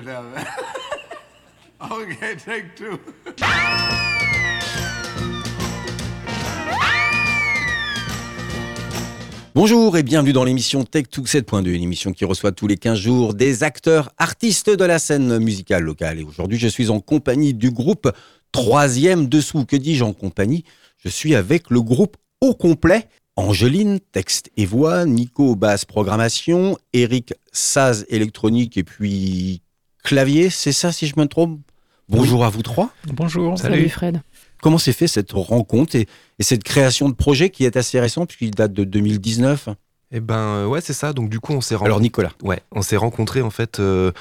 Bonjour et bienvenue dans l'émission Tech 7.2, une émission qui reçoit tous les 15 jours des acteurs, artistes de la scène musicale locale. Et aujourd'hui, je suis en compagnie du groupe Troisième Dessous. Que dis-je en compagnie? Je suis avec le groupe au complet. Angeline, texte et voix, Nico, basse programmation, Eric, saz électronique et puis clavier, c'est ça si je me trompe? Bonjour à vous trois. Bonjour. Salut, Fred. Comment s'est fait cette rencontre et, cette création de projet qui est assez récent puisqu'il date de 2019 Eh ben ouais c'est ça. Donc du coup on s'est alors Nicolas. Ouais, on s'est rencontrés en fait euh,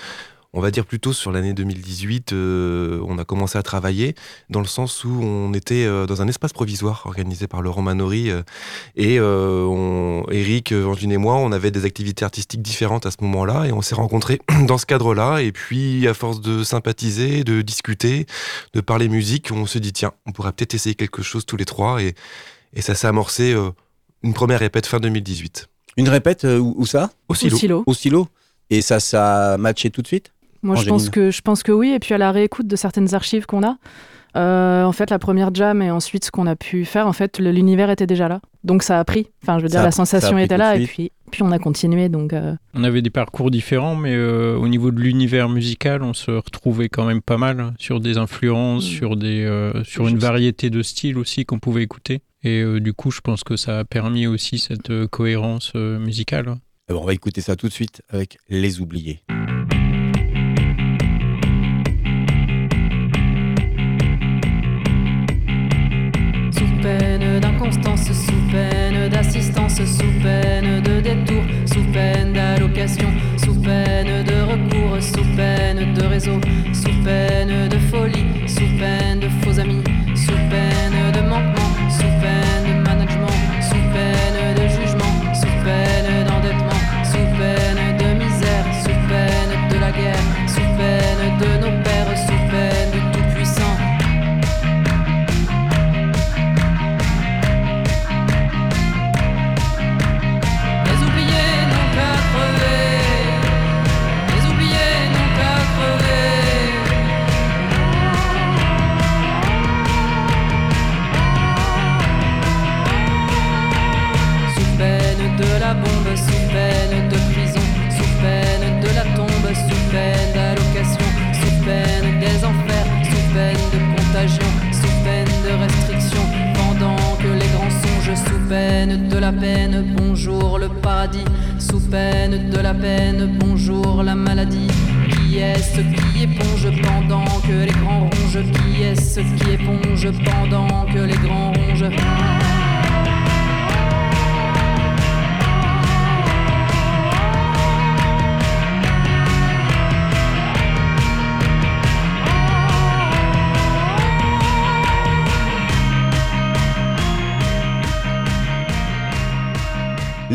on va dire plutôt sur l'année 2018, euh, on a commencé à travailler dans le sens où on était euh, dans un espace provisoire organisé par Laurent Manori euh, et on, Eric, Angeline et moi, on avait des activités artistiques différentes à ce moment-là et on s'est rencontrés dans ce cadre-là et puis à force de sympathiser, de discuter, de parler musique, on se dit tiens, on pourrait peut-être essayer quelque chose tous les trois et, et ça s'est amorcé une première répète fin 2018. Une répète où, ça? Au silo. Au silo. Et ça, ça a matché tout de suite? Moi, je pense, que, je pense que oui. Et puis à la réécoute de certaines archives qu'on a, euh, en fait, la première jam et ensuite ce qu'on a pu faire, en fait, l'univers était déjà là. Donc ça a pris. Enfin, je veux dire, la sensation était là et puis, puis on a continué. Donc, euh. On avait des parcours différents, mais euh, au niveau de l'univers musical, on se retrouvait quand même pas mal hein, sur des influences, mm. sur, des, sur une variété de styles aussi qu'on pouvait écouter. Et du coup, je pense que ça a permis aussi cette cohérence musicale. on va écouter ça tout de suite avec Les Oubliés. Sous peine de détour, sous peine d'allocation, sous peine de recours, sous peine de réseau, sous peine de folie, sous peine de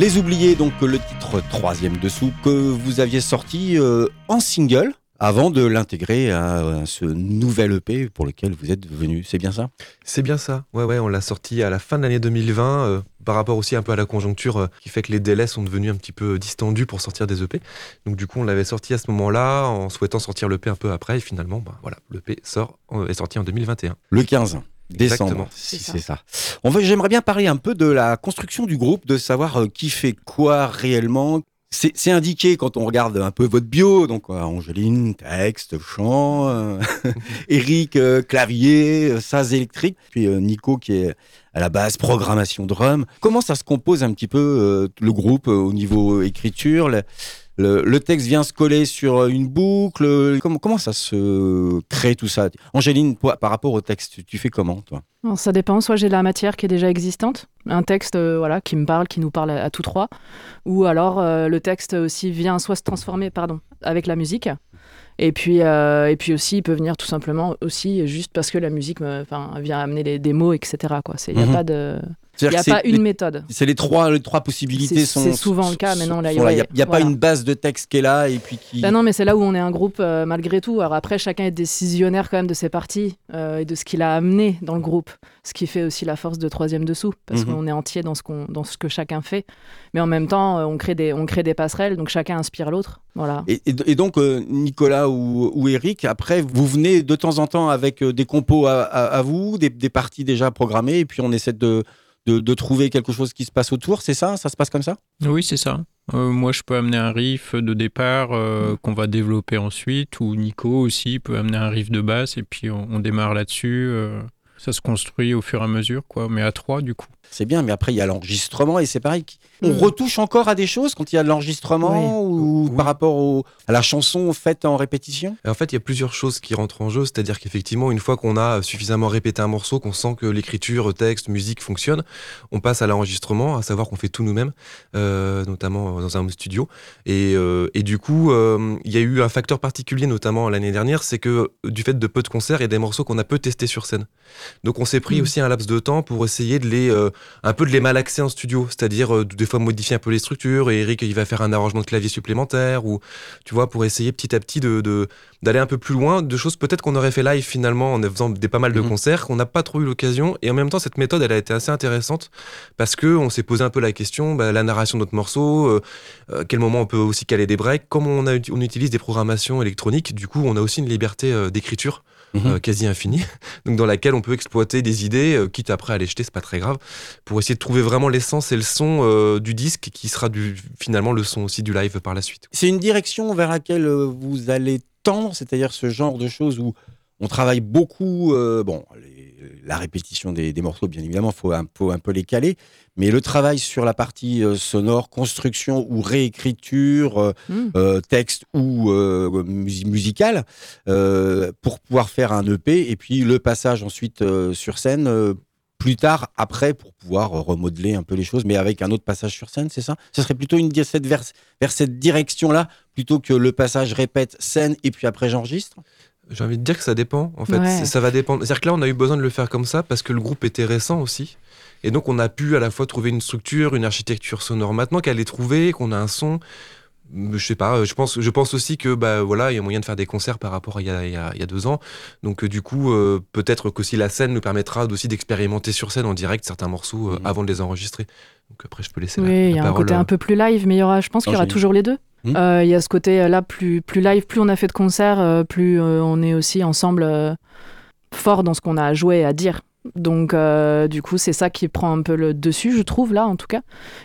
Les Oubliés, donc le titre troisième dessous que vous aviez sorti euh, en single avant de l'intégrer à, ce nouvel EP pour lequel vous êtes venu. C'est bien ça? C'est bien ça. Ouais, ouais, on l'a sorti à la fin de l'année 2020, euh, par rapport aussi un peu à la conjoncture euh, qui fait que les délais sont devenus un petit peu distendus pour sortir des EP. Donc du coup, on l'avait sorti à ce moment-là en souhaitant sortir l'EP un peu après et finalement, bah, voilà, l'EP sort, est sorti en 2021. Le 15 décembre. C'est ça. On j'aimerais bien parler un peu de la construction du groupe, de savoir euh, qui fait quoi réellement. C'est indiqué quand on regarde un peu votre bio, donc euh, Angeline, texte, chant, euh, Eric, clavier, saz électrique, puis Nico qui est à la base programmation drum. Comment ça se compose un petit peu le groupe au niveau écriture le, texte vient se coller sur une boucle. Comment, comment ça se crée tout ça? Angéline, par rapport au texte, tu fais comment toi? Ça dépend. Soit j'ai la matière qui est déjà existante, un texte euh, voilà qui me parle, qui nous parle à, tous trois, ou alors euh, le texte aussi vient soit se transformer pardon avec la musique. Et puis, euh, et puis aussi, il peut venir tout simplement aussi juste parce que la musique vient amener des, mots, etc. Il n'y a mhm. pas de... Il n'y a pas une méthode. C'est les trois, les trois possibilités. C'est souvent le cas, mais non, là, il n'y a, pas une base de texte qui est là et puis qui. Bah non, mais c'est là où on est un groupe euh, malgré tout. Alors après, chacun est décisionnaire quand même de ses parties euh, et de ce qu'il a amené dans le groupe, ce qui fait aussi la force de troisième dessous, parce mhm. qu'on est entier dans ce, qu'on, dans ce que chacun fait. Mais en même temps, euh, on crée des, on crée des passerelles, donc chacun inspire l'autre. Voilà. Et, et, donc, Nicolas ou, ou, Eric, après, vous venez de temps en temps avec des compos à, vous, des, des parties déjà programmées, et puis on essaie de de, trouver quelque chose qui se passe autour, c'est ça? Ça se passe comme ça? Oui, c'est ça. Euh, moi, je peux amener un riff de départ euh, qu'on va développer ensuite, ou Nico aussi peut amener un riff de basse, et puis on, démarre là-dessus. Euh, ça se construit au fur et à mesure, quoi, mais à trois, du coup. C'est bien, mais après, il y a l'enregistrement, et c'est pareil, on hmm. retouche encore à des choses quand il y a de l'enregistrement ou par rapport à la chanson faite en répétition? En fait, il y a plusieurs choses qui rentrent en jeu. C'est-à-dire qu'effectivement, une fois qu'on a suffisamment répété un morceau, qu'on sent que l'écriture, texte, musique fonctionne, on passe à l'enregistrement, à savoir qu'on fait tout nous-mêmes, euh, notamment dans un studio. Et, euh, et du coup, euh, il y a eu un facteur particulier, notamment l'année dernière, c'est que du fait de peu de concerts, il y a des morceaux qu'on a peu testés sur scène. Donc on s'est pris hmm. aussi un laps de temps pour essayer de les, un peu de les malaxer en studio, c'est-à-dire des fois modifier un peu les structures et Eric il va faire un arrangement de clavier supplémentaire ou tu vois pour essayer petit à petit de d'aller un peu plus loin de choses peut-être qu'on aurait fait live finalement en faisant des pas mal de mhm. concerts qu'on n'a pas trop eu l'occasion. Et en même temps cette méthode elle a été assez intéressante parce que on s'est posé un peu la question bah, la narration de notre morceau euh, euh, quel moment on peut aussi caler des breaks comme on a on utilise des programmations électroniques. Du coup on a aussi une liberté euh, d'écriture Mhm. Euh, quasi infinie, donc dans laquelle on peut exploiter des idées, euh, quitte après à les jeter, c'est pas très grave, pour essayer de trouver vraiment l'essence et le son euh, du disque qui sera du, finalement le son aussi du live par la suite. C'est une direction vers laquelle vous allez tendre, c'est-à-dire ce genre de choses où on travaille beaucoup, bon, la répétition des, morceaux, bien évidemment, il faut un peu, un peu les caler, mais le travail sur la partie sonore, construction ou réécriture, mmh. texte ou musical, pour pouvoir faire un EP, et puis le passage ensuite sur scène plus tard, après, pour pouvoir remodeler un peu les choses, mais avec un autre passage sur scène, c'est ça? Ce serait plutôt une cette vers, vers cette direction-là, plutôt que le passage répète scène et puis après j'enregistre? J'ai envie de dire que ça dépend, en fait. Ça va dépendre. C'est-à-dire que là, on a eu besoin de le faire comme ça parce que le groupe était récent aussi. Et donc, on a pu à la fois trouver une structure, une architecture sonore. Maintenant qu'elle est trouvée, qu'on a un son, je sais pas, je pense, je pense aussi que bah voilà, il y a moyen de faire des concerts par rapport à il y a, il y a, deux ans. Donc euh, du coup, euh, peut-être qu'aussi la scène nous permettra aussi d'expérimenter sur scène en direct certains morceaux euh, avant de les enregistrer. Donc après, je peux laisser. Oui, il y a un côté un peu plus live, mais il y aura, je pense qu'il y aura toujours les deux. Hmm. Euh, il y a ce côté-là, plus, plus live, plus on a fait de concerts, euh, plus euh, on est aussi ensemble fort dans ce qu'on a à jouer et à dire. Donc, du coup, c'est ça qui prend un peu le dessus, je trouve, là, en tout cas.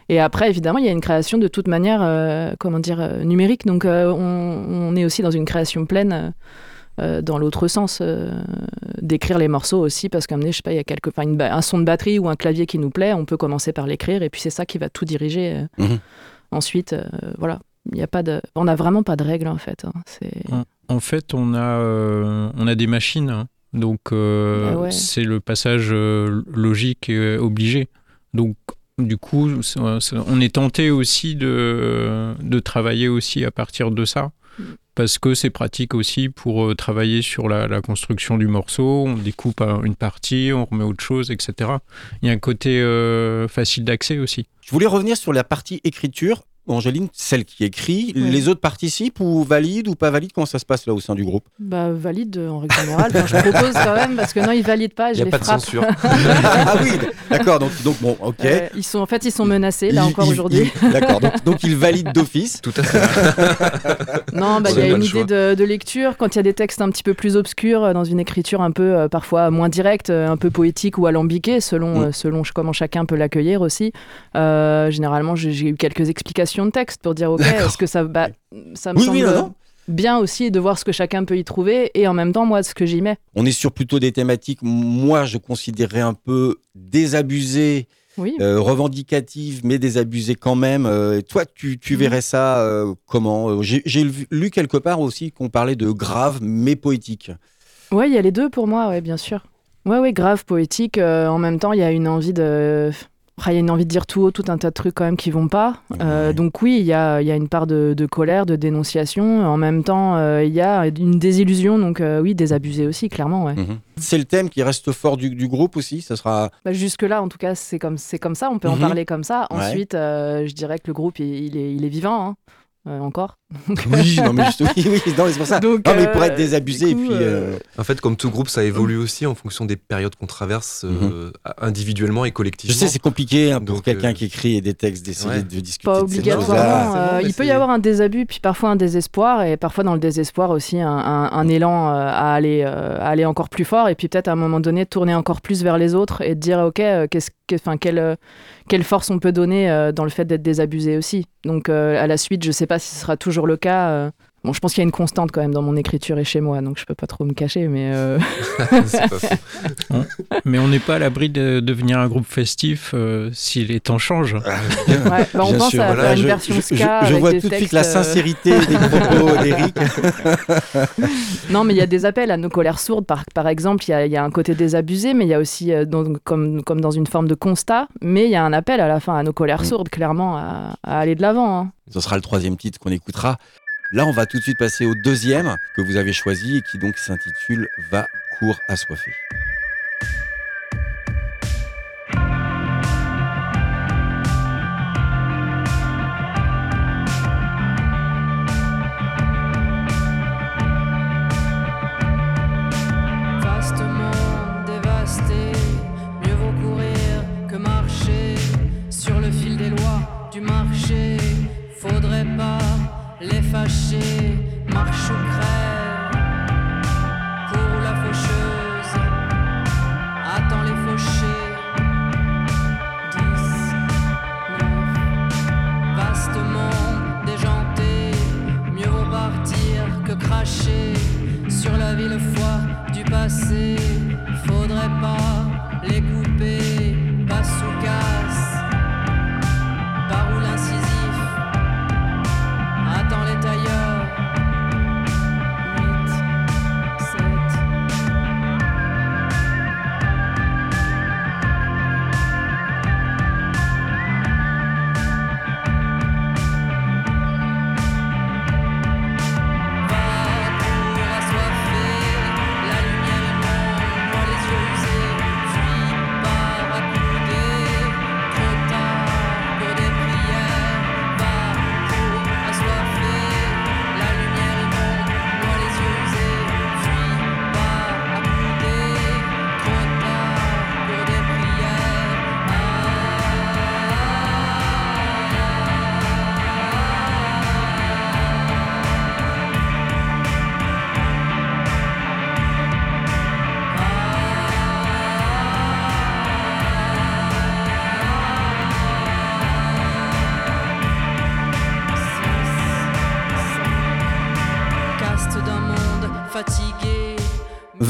Et après, évidemment, il y a une création de toute manière, comment dire, numérique. Donc, on, est aussi dans une création pleine. dans l'autre sens, d'écrire les morceaux aussi, parce qu'à je sais pas, il y a quelque, un son de batterie ou un clavier qui nous plaît, on peut commencer par l'écrire, et puis c'est ça qui va tout diriger. Mhm. Ensuite, voilà. Il y a pas de, on n'a vraiment pas de règles en fait. Hein. En, fait, on a, euh, on a des machines, hein. donc euh, ah c'est le passage euh, logique et obligé. Donc du coup, on est tenté aussi de, de travailler aussi à partir de ça mm. parce que c'est pratique aussi pour travailler sur la, la, construction du morceau. On découpe une partie, on remet autre chose, etc. Il y a un côté facile d'accès aussi. Je voulais revenir sur la partie écriture. Angéline, celle qui écrit, les autres participent ou valident ou pas valident? Comment ça se passe là au sein du groupe? Bah valide en règle générale. je propose quand même parce que non, ils valident pas, je les pas frappe. De censure. ah oui, d'accord. Donc, donc bon, ok. Euh, ils sont en fait, ils sont menacés là encore aujourd'hui. D'accord. Donc, donc, ils valident d'office. Tout à fait. non, bah il y a une idée de, lecture quand il y a des textes un petit peu plus obscurs euh, dans une écriture un peu euh, parfois moins directe, un peu poétique ou alambiquée selon mm. selon comment chacun peut l'accueillir aussi. généralement, j'ai eu quelques explications de texte pour dire ok, est-ce que ça, bah, ça me semble bien aussi de voir ce que chacun peut y trouver et en même temps moi ce que j'y mets. On est sur plutôt des thématiques, moi je considérerais un peu désabusées. Oui. Euh, revendicatives mais désabusées quand même. Euh, toi, tu, tu mhm. verrais ça euh, comment J'ai lu quelque part aussi qu'on parlait de grave mais poétique. Oui, il y a les deux pour moi, ouais, bien sûr. Ouais, ouais, grave, poétique. en même temps, il y a une envie de il y a une envie de dire tout haut tout un tas de trucs quand même qui vont pas. Euh, donc oui, il y a, y a, une part de, colère, de dénonciation. En même temps, euh, il y a une désillusion, donc euh, oui, désabusé aussi, clairement. Ouais. Mhm. C'est le thème qui reste fort du, du groupe aussi. Ça sera. Bah, jusque là, en tout cas, c'est comme c'est comme ça. On peut en mhm. parler comme ça. Ensuite, je dirais que le groupe, il, est, il est vivant. Hein. Encore. oui, non, mais juste, oui, oui, c'est pour ça. non, mais pour être euh, désabusé. et puis, euh, En fait, comme tout groupe, ça évolue aussi en fonction des périodes qu'on traverse mhm. individuellement et collectivement. Je sais, c'est compliqué hein, pour quelqu'un qui écrit des textes d'essayer de discuter. Pas obligatoirement. il peut y avoir un désabus, puis parfois un désespoir, et parfois dans le désespoir aussi un, un, élan à, aller, à aller encore plus fort, et puis peut-être à un moment donné tourner encore plus vers les autres et de dire, OK, qu'est-ce que, enfin, quelle, quelle force on peut donner dans le fait d'être désabusé aussi. Donc à la suite, je sais pas si ce sera toujours le cas. Euh. Bon, je pense qu'il y a une constante quand même dans mon écriture et chez moi, donc je peux pas trop me cacher, mais. Euh. mais on n'est pas à l'abri de devenir un groupe festif euh, si les temps changent. Bah, on pense à faire une version ska. Je, vois tout de suite la sincérité des propos d'Eric. non, mais il y a des appels à nos colères sourdes, par, par exemple. Il y, a un côté désabusé, mais il y a aussi, comme, comme dans une forme de constat, mais il y a un appel à la fin à nos colères mm. sourdes, clairement, à, aller de l'avant. Hein. Ce sera le troisième titre qu'on écoutera. Là, on va tout de suite passer au deuxième que vous avez choisi et qui donc s'intitule Va, court, assoiffé. marche.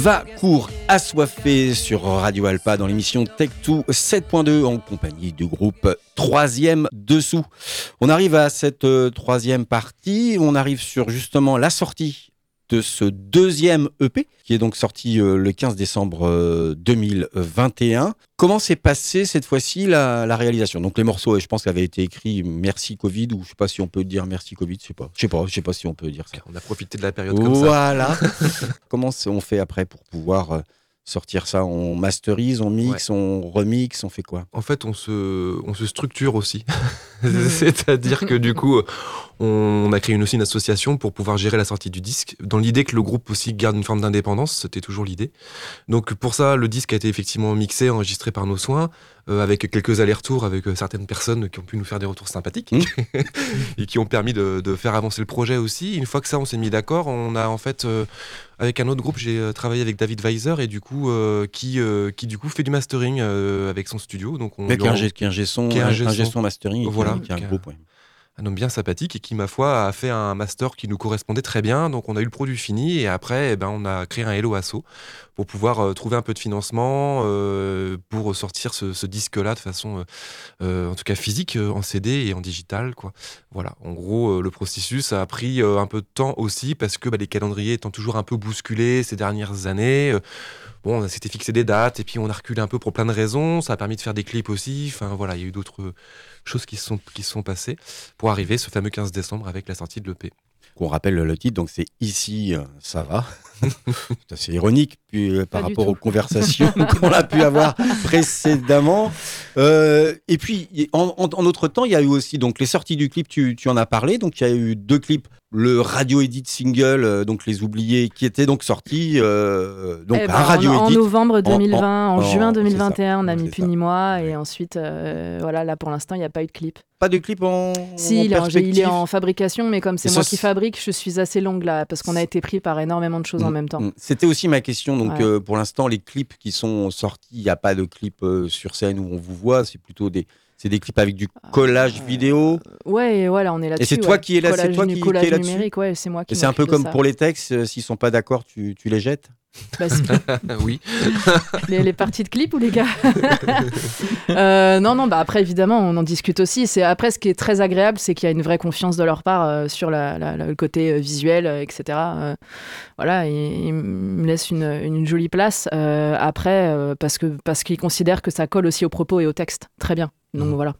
Va, court, assoiffé sur Radio Alpa dans l'émission Tech2 7.2 en compagnie du groupe Troisième Dessous. On arrive à cette euh, troisième partie, on arrive sur justement la sortie de ce deuxième EP qui est donc sorti euh, le 15 décembre 2021. Euh, Comment s'est passée cette fois-ci la, réalisation? Donc les morceaux, je pense, avaient été écrits merci Covid ou je sais pas si on peut dire merci Covid, je sais pas, je sais pas, je sais pas si on peut dire ça. On a profité de la période comme ça. Voilà. Comment on fait après pour pouvoir euh, sortir ça On masterise, on mixe, on remix, on fait quoi? En fait, on se, on se structure aussi. C'est-à-dire que du coup, on a créé une, aussi une association pour pouvoir gérer la sortie du disque, dans l'idée que le groupe aussi garde une forme d'indépendance, c'était toujours l'idée. Donc pour ça, le disque a été effectivement mixé, enregistré par nos soins, avec quelques allers-retours avec euh, certaines personnes qui ont pu nous faire des retours sympathiques mmh. et qui ont permis de, faire avancer le projet aussi. Une fois que ça, on s'est mis d'accord, on a en fait, euh, avec un autre groupe, j'ai travaillé avec David Weiser et du coup, qui, qui du coup fait du mastering avec son studio. Donc on, qui, est un, un, mastering, voilà, qui, a un groupe un homme bien sympathique et qui, ma foi, a fait un master qui nous correspondait très bien. Donc, on a eu le produit fini et après, eh ben, on a créé un Hello Asso pour pouvoir euh, trouver un peu de financement euh, pour sortir ce, disque-là de façon, euh, en tout cas physique, en CD et en digital. Quoi. Voilà, en gros, le processus a pris un peu de temps aussi parce que bah, les calendriers étant toujours un peu bousculés ces dernières années bon, on s'était fixé des dates et puis on a reculé un peu pour plein de raisons. Ça a permis de faire des clips aussi. Enfin voilà, il y a eu d'autres choses qui se sont, qui sont passées pour arriver ce fameux 15 décembre avec la sortie de l'EP. On rappelle le titre, donc c'est Ici, euh, ça va. c'est assez ironique puis, euh, par rapport aux conversations qu'on a pu avoir précédemment. Euh, et puis, en, en, autre temps, il y a eu aussi donc les sorties du clip, tu, tu en as parlé. Donc, il y a eu deux clips le radio edit single, euh, donc les oubliés, qui était donc sorti euh, donc eh ben, radio en, novembre 2020, en, juin 2021, on a mis Puni moi et ensuite euh, voilà là pour l'instant il n'y a pas eu de clip. Pas de clip en Si il, est, il est en fabrication, mais comme c'est moi qui fabrique, je suis assez longue là parce qu'on a été pris par énormément de choses en mm, même temps. Mm. C'était aussi ma question. Donc pour l'instant les clips qui sont sortis, il n'y a pas de clip sur scène où on vous voit, c'est plutôt des c'est des clips avec du collage vidéo. Ouais, voilà, on est là-dessus. Et c'est toi qui es là, c'est toi qui, qui est numérique, ouais, c'est moi qui. c'est un peu comme pour les textes, euh, s'ils sont pas d'accord, tu, tu les jettes? Bah, oui. les, parties de clip ou les gars euh, Non, non, bah après, évidemment, on en discute aussi. C'est Après, ce qui est très agréable, c'est qu'il y a une vraie confiance de leur part euh, sur le côté visuel, etc. voilà, ils me laissent une, une jolie place. après, parce qu'ils parce qu'ils considèrent que ça colle aussi au propos et au texte. Très bien. Donc mmh. voilà.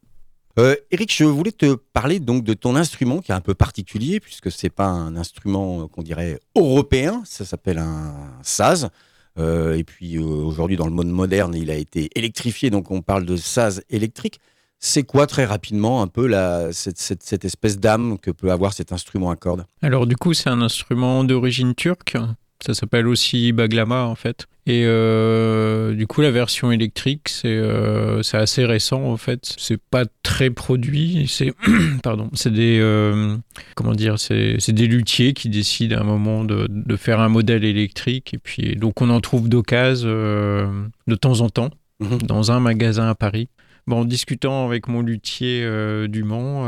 Euh, Eric, je voulais te parler donc de ton instrument qui est un peu particulier puisque c'est pas un instrument qu'on dirait européen, ça s'appelle un saz. Euh, et puis euh, aujourd'hui dans le monde moderne, il a été électrifié, donc on parle de saz électrique. C'est quoi très rapidement un peu cette espèce d'âme que peut avoir cet instrument à cordes? Alors du coup c'est un instrument d'origine turque ça s'appelle aussi Baglama en fait. Et euh, du coup, la version électrique, c'est euh, assez récent en fait. C'est pas très produit. C'est pardon, c'est des euh, comment dire, c'est des luthiers qui décident à un moment de, de, faire un modèle électrique. Et puis donc on en trouve d'occasion de temps en temps mhm. dans un magasin à Paris. Bon, en discutant avec mon luthier du Mans,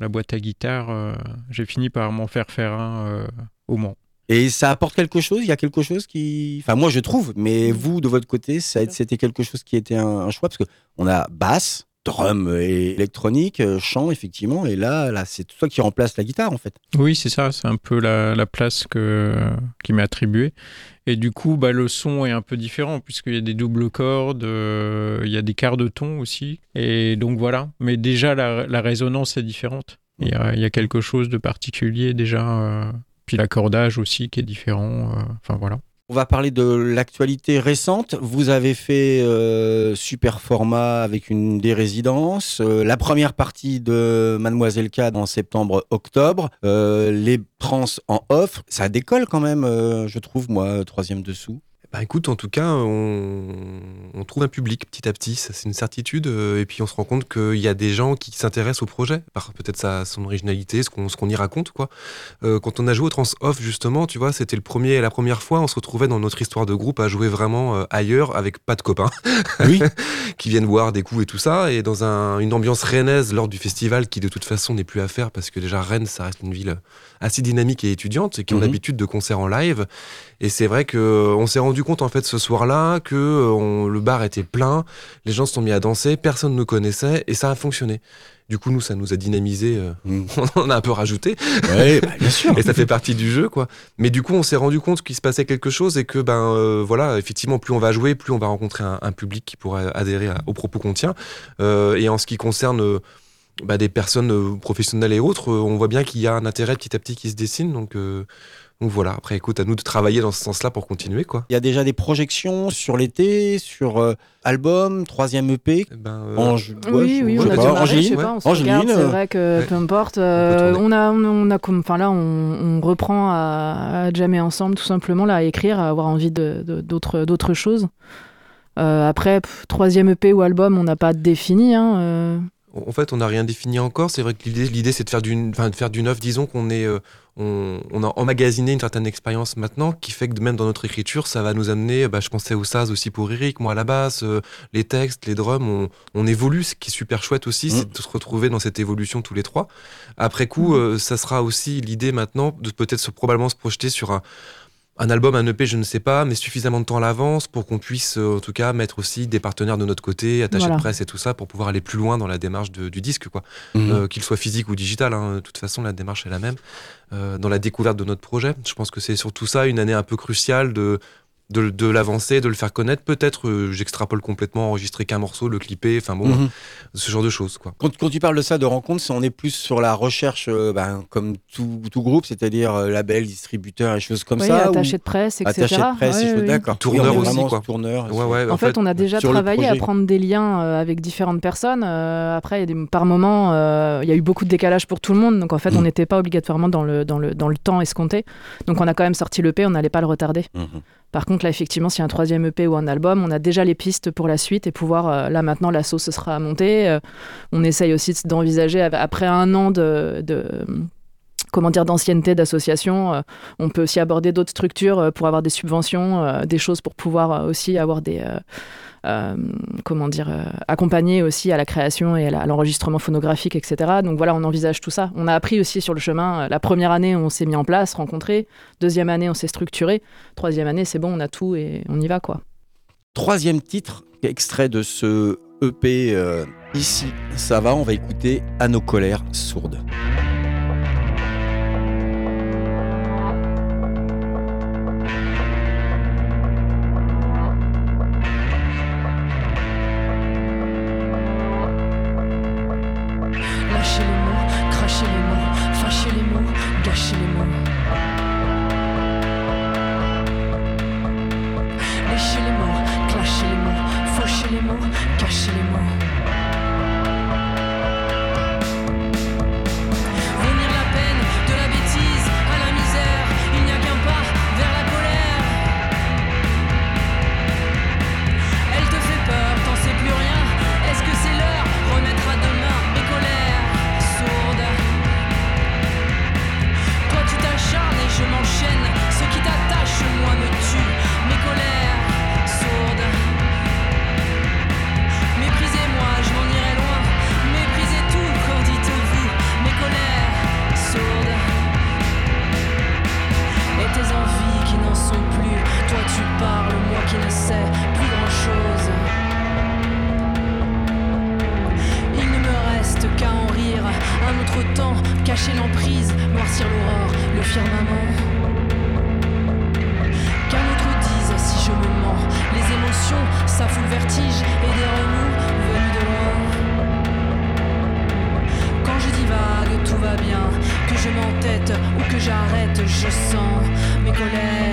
la boîte à guitare, j'ai fini par m'en faire faire un au Mans. Et ça apporte quelque chose? Il y a quelque chose qui. Enfin, moi, je trouve, mais vous, de votre côté, c'était quelque chose qui était un, choix? Parce qu'on a basse, drum et électronique, euh, chant, effectivement, et là, là c'est toi qui remplace la guitare, en fait. Oui, c'est ça, c'est un peu la, place que, qui m'est attribuée. Et du coup, bah, le son est un peu différent, puisqu'il y a des doubles cordes, euh, il y a des quarts de ton aussi. Et donc voilà. Mais déjà, la, résonance est différente. Il y, a, il y, a, quelque chose de particulier déjà euh, l'accordage aussi qui est différent. Euh, enfin voilà. On va parler de l'actualité récente. Vous avez fait euh, super format avec une des résidences, euh, la première partie de Mademoiselle K en septembre-octobre, les trans en off. Ça décolle quand même, je trouve, moi, troisième dessous. Bah écoute, en tout cas, on, trouve un public petit à petit, c'est une certitude. Euh, et puis on se rend compte qu'il y a des gens qui s'intéressent au projet, par peut-être sa, son originalité, ce qu'on y raconte. quoi. Euh, quand on a joué au Trans Off, justement, tu vois, c'était le premier, la première fois, on se retrouvait dans notre histoire de groupe à jouer vraiment euh, ailleurs avec pas de copains oui. qui viennent boire des coups et tout ça, et dans un, une ambiance rennaise lors du festival qui de toute façon n'est plus à faire parce que déjà Rennes, ça reste une ville assez dynamique et étudiante et qui ont mhm. l'habitude de concerts en live. Et c'est vrai que on s'est rendu compte en fait ce soir-là que euh, le bar était plein, les gens se sont mis à danser, personne ne connaissait et ça a fonctionné. Du coup, nous, ça nous a dynamisé. Euh, mm. on en a un peu rajouté. Ouais, bah, bien sûr. et ça fait partie du jeu, quoi. Mais du coup, on s'est rendu compte qu'il se passait quelque chose et que, ben, euh, voilà, effectivement, plus on va jouer, plus on va rencontrer un, public qui pourra adhérer aux propos qu'on tient. et en ce qui concerne bah, des personnes professionnelles et autres, on voit bien qu'il y a un intérêt petit à petit qui se dessine. Donc, donc voilà, après écoute, à nous de travailler dans ce sens-là pour continuer quoi. Il y a déjà des projections sur l'été, sur euh, album, troisième EP. Eh ben, euh, oui, oui, on a pas, Angeline, c'est vrai que peu importe. Euh, on, a, on a comme, enfin là, on, reprend à, à, jammer ensemble tout simplement là, à écrire, à avoir envie de d'autres d'autres choses. après, troisième EP ou album, on n'a pas défini. Hein, en fait, on n'a rien défini encore. C'est vrai que l'idée, c'est de faire du, de faire du neuf. Disons qu'on est, euh, on, a emmagasiné une certaine expérience maintenant, qui fait que même dans notre écriture, ça va nous amener. Bah, je pensais au saz aussi pour Eric, moi à la basse, euh, les textes, les drums, on, évolue. Ce qui est super chouette aussi, mmh. c'est de se retrouver dans cette évolution tous les trois. Après coup, mmh. euh, ça sera aussi l'idée maintenant de peut-être se probablement se projeter sur un un album, un EP, je ne sais pas, mais suffisamment de temps à l'avance pour qu'on puisse, euh, en tout cas, mettre aussi des partenaires de notre côté, attachés de presse et tout ça, pour pouvoir aller plus loin dans la démarche du disque, quoi. Mhm. Euh, qu'il soit physique ou digital, hein, de toute façon, la démarche est la même. Euh, dans la découverte de notre projet, je pense que c'est surtout ça, une année un peu cruciale de de, de l'avancer, de le faire connaître. Peut-être euh, j'extrapole complètement, enregistrer qu'un morceau, le clipper, enfin bon, mhm. ce genre de choses. Quoi. Quand, quand, tu parles de ça, de rencontres, on est plus sur la recherche, euh, ben, comme tout, tout, groupe, c'est-à-dire euh, label, distributeur et choses comme ça. Attaché de presse, etc. Attaché de presse, d'accord. Tourneur aussi, quoi. Tourneur. en, fait, on a déjà travaillé à prendre des liens avec différentes personnes. après, y a des, par moment, il y a eu beaucoup de décalage pour tout le monde, donc en fait, on mm. n'était pas obligatoirement dans le, dans, le, dans le temps escompté. Donc on a quand même sorti l'EP, on n'allait pas le retarder. Mm-hmm. Par contre, là, effectivement, s'il y a un troisième EP ou un album, on a déjà les pistes pour la suite et pouvoir, euh, là maintenant, la sauce sera montée. Euh, on essaye aussi d'envisager, après un an de, d'ancienneté d'association. Euh, on peut aussi aborder d'autres structures pour avoir des subventions, des choses pour pouvoir aussi avoir des comment dire, euh, accompagner aussi à la création et à l'enregistrement phonographique, etc. Donc voilà, on envisage tout ça. On a appris aussi sur le chemin. Euh, la première année, on s'est mis en place, rencontré. Deuxième année, on s'est structuré. Troisième année, c'est bon, on a tout et on y va, quoi. Troisième titre, extrait de ce EP Ici, ça va, on va écouter À nos colères sourdes. Je veux pas pleurer.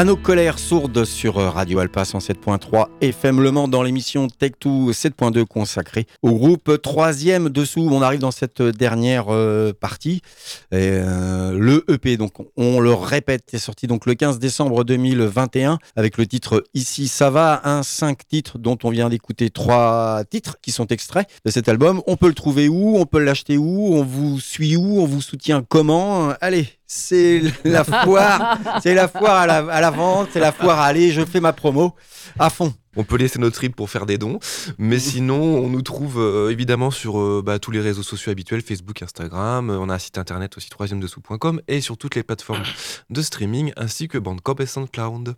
À nos colères sourdes sur Radio Alpa 107.3 FM Le Mans dans l'émission Tech2 7.2 consacrée au groupe troisième dessous. On arrive dans cette dernière euh, partie. Euh, le EP, donc on le répète, est sorti donc le 15 décembre 2021 avec le titre Ici ça va, un cinq titres dont on vient d'écouter trois titres qui sont extraits de cet album. On peut le trouver où? On peut l'acheter où? On vous suit où? On vous soutient comment? Allez, c'est la foire, c'est la foire à la, c'est la foire à aller, je fais ma promo à fond. On peut laisser notre trip pour faire des dons, mais sinon on nous trouve euh, évidemment sur euh, bah, tous les réseaux sociaux habituels, Facebook, Instagram, on a un site internet aussi troisième-dessous.com et sur toutes les plateformes de streaming ainsi que Bandcamp et SoundCloud.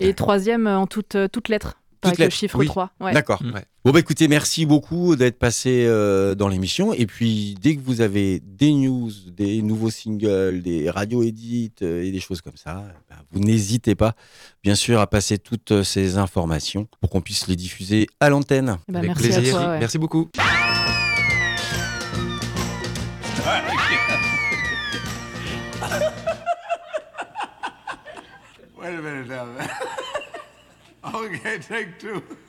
Et troisième en toutes toute lettres avec le chiffre 3. D'accord. Mm. Bon, bah écoutez, merci beaucoup d'être passé euh, dans l'émission. Et puis, dès que vous avez des news, des nouveaux singles, des radios edits euh, et des choses comme ça, bah, vous n'hésitez pas, bien sûr, à passer toutes euh, ces informations pour qu'on puisse les diffuser à l'antenne. Eh ben, avec plaisir. Merci beaucoup. Okay, take two.